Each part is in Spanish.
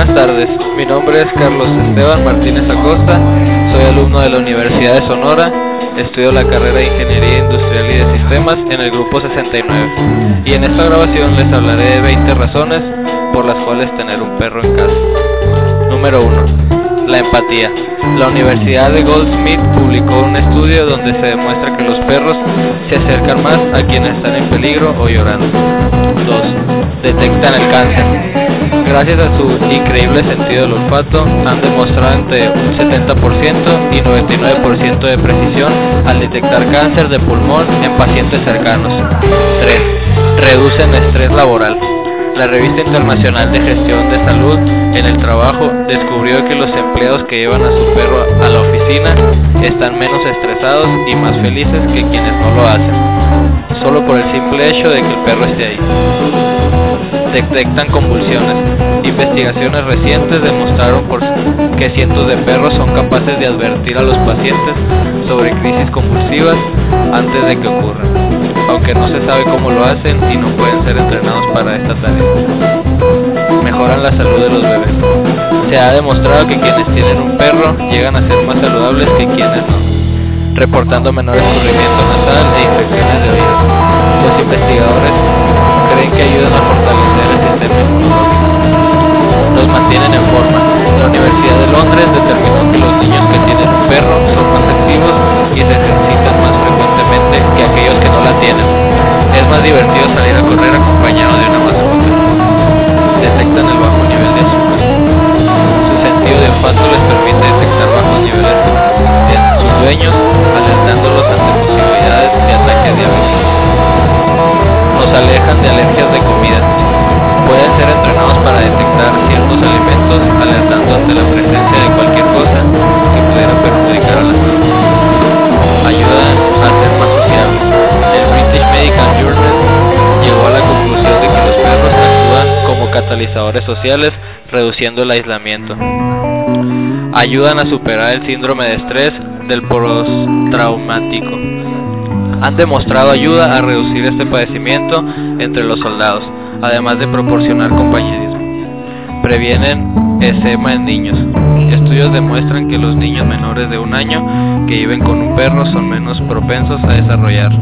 Buenas tardes, mi nombre es Carlos Esteban Martínez Acosta, soy alumno de la Universidad de Sonora, estudio la carrera de Ingeniería Industrial y de Sistemas en el grupo 69 y en esta grabación les hablaré de 20 razones por las cuales tener un perro en casa. Número 1. La empatía. La Universidad de Goldsmith publicó un estudio donde se demuestra que los perros se acercan más a quienes están en peligro o llorando. 2. Detectan el cáncer. Gracias a su increíble sentido del olfato, han demostrado entre un 70% y 99% de precisión al detectar cáncer de pulmón en pacientes cercanos. 3. Reducen estrés laboral. La revista internacional de gestión de salud en el trabajo descubrió que los empleados que llevan a su perro a la oficina están menos estresados y más felices que quienes no lo hacen, solo por el simple hecho de que el perro esté ahí detectan convulsiones. Investigaciones recientes demostraron por que cientos de perros son capaces de advertir a los pacientes sobre crisis convulsivas antes de que ocurran, aunque no se sabe cómo lo hacen y no pueden ser entrenados para esta tarea. Mejoran la salud de los bebés. Se ha demostrado que quienes tienen un perro llegan a ser más saludables que quienes no, reportando menor escurrimiento nasal e infecciones de oído. Los mantienen en forma. La Universidad de Londres determinó que los niños que tienen un perro son más activos y se ejercitan más frecuentemente que aquellos que no la tienen. Es más divertido salir a correr acompañado de una mascota. Detectan el bajo nivel de azúcar. Su sentido de olfato les permite detectar bajos niveles en sus dueños, alertándolos ante posibilidades de ataque diabético nos alejan de alergias ciertos alimentos, alertando ante la presencia de cualquier cosa que pudiera perjudicar a la salud. Ayudan a ser más sociables. El British Medical Journal llegó a la conclusión de que los perros actúan como catalizadores sociales, reduciendo el aislamiento. Ayudan a superar el síndrome de estrés del postraumático han demostrado ayuda a reducir este padecimiento entre los soldados, además de proporcionar compañerismo. Previenen esema en niños. Estudios demuestran que los niños menores de un año que viven con un perro son menos propensos a desarrollar.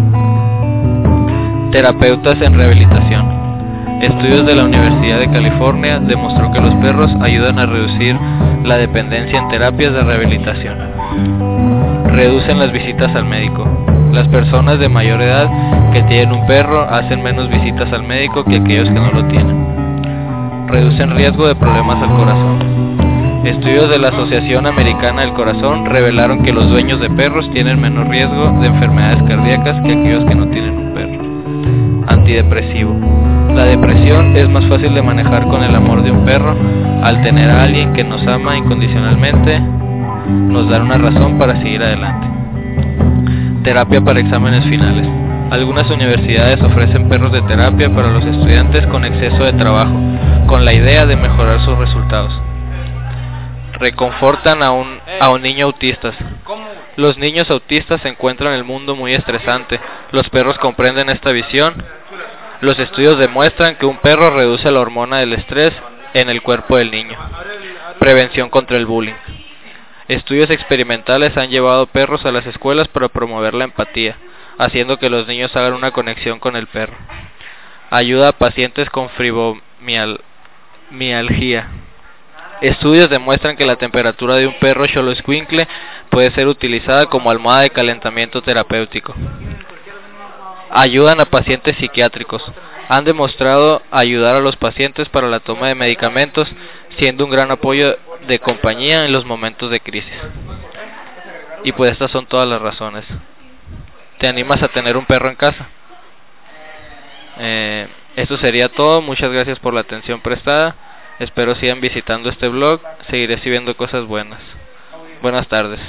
Terapeutas en rehabilitación. Estudios de la Universidad de California demostró que los perros ayudan a reducir la dependencia en terapias de rehabilitación. Reducen las visitas al médico. Las personas de mayor edad que tienen un perro hacen menos visitas al médico que aquellos que no lo tienen. Reducen riesgo de problemas al corazón. Estudios de la Asociación Americana del Corazón revelaron que los dueños de perros tienen menos riesgo de enfermedades cardíacas que aquellos que no tienen un perro. Antidepresivo. La depresión es más fácil de manejar con el amor de un perro. Al tener a alguien que nos ama incondicionalmente, nos da una razón para seguir adelante. Terapia para exámenes finales. Algunas universidades ofrecen perros de terapia para los estudiantes con exceso de trabajo, con la idea de mejorar sus resultados. Reconfortan a un, niño autista. Los niños autistas se encuentran en el mundo muy estresante. Los perros comprenden esta visión. Los estudios demuestran que un perro reduce la hormona del estrés en el cuerpo del niño. Prevención contra el bullying. Estudios experimentales han llevado perros a las escuelas para promover la empatía, haciendo que los niños hagan una conexión con el perro. Ayuda a pacientes con fibromialgia. Estudios demuestran que la temperatura de un perro Xoloscuincle puede ser utilizada como almohada de calentamiento terapéutico. Ayudan a pacientes psiquiátricos. Han demostrado ayudar a los pacientes para la toma de medicamentos, siendo un gran apoyo de compañía en los momentos de crisis. Y pues estas son todas las razones. ¿Te animas a tener un perro en casa? Eh, esto sería todo. Muchas gracias por la atención prestada. Espero sigan visitando este blog. Seguiré subiendo cosas buenas. Buenas tardes.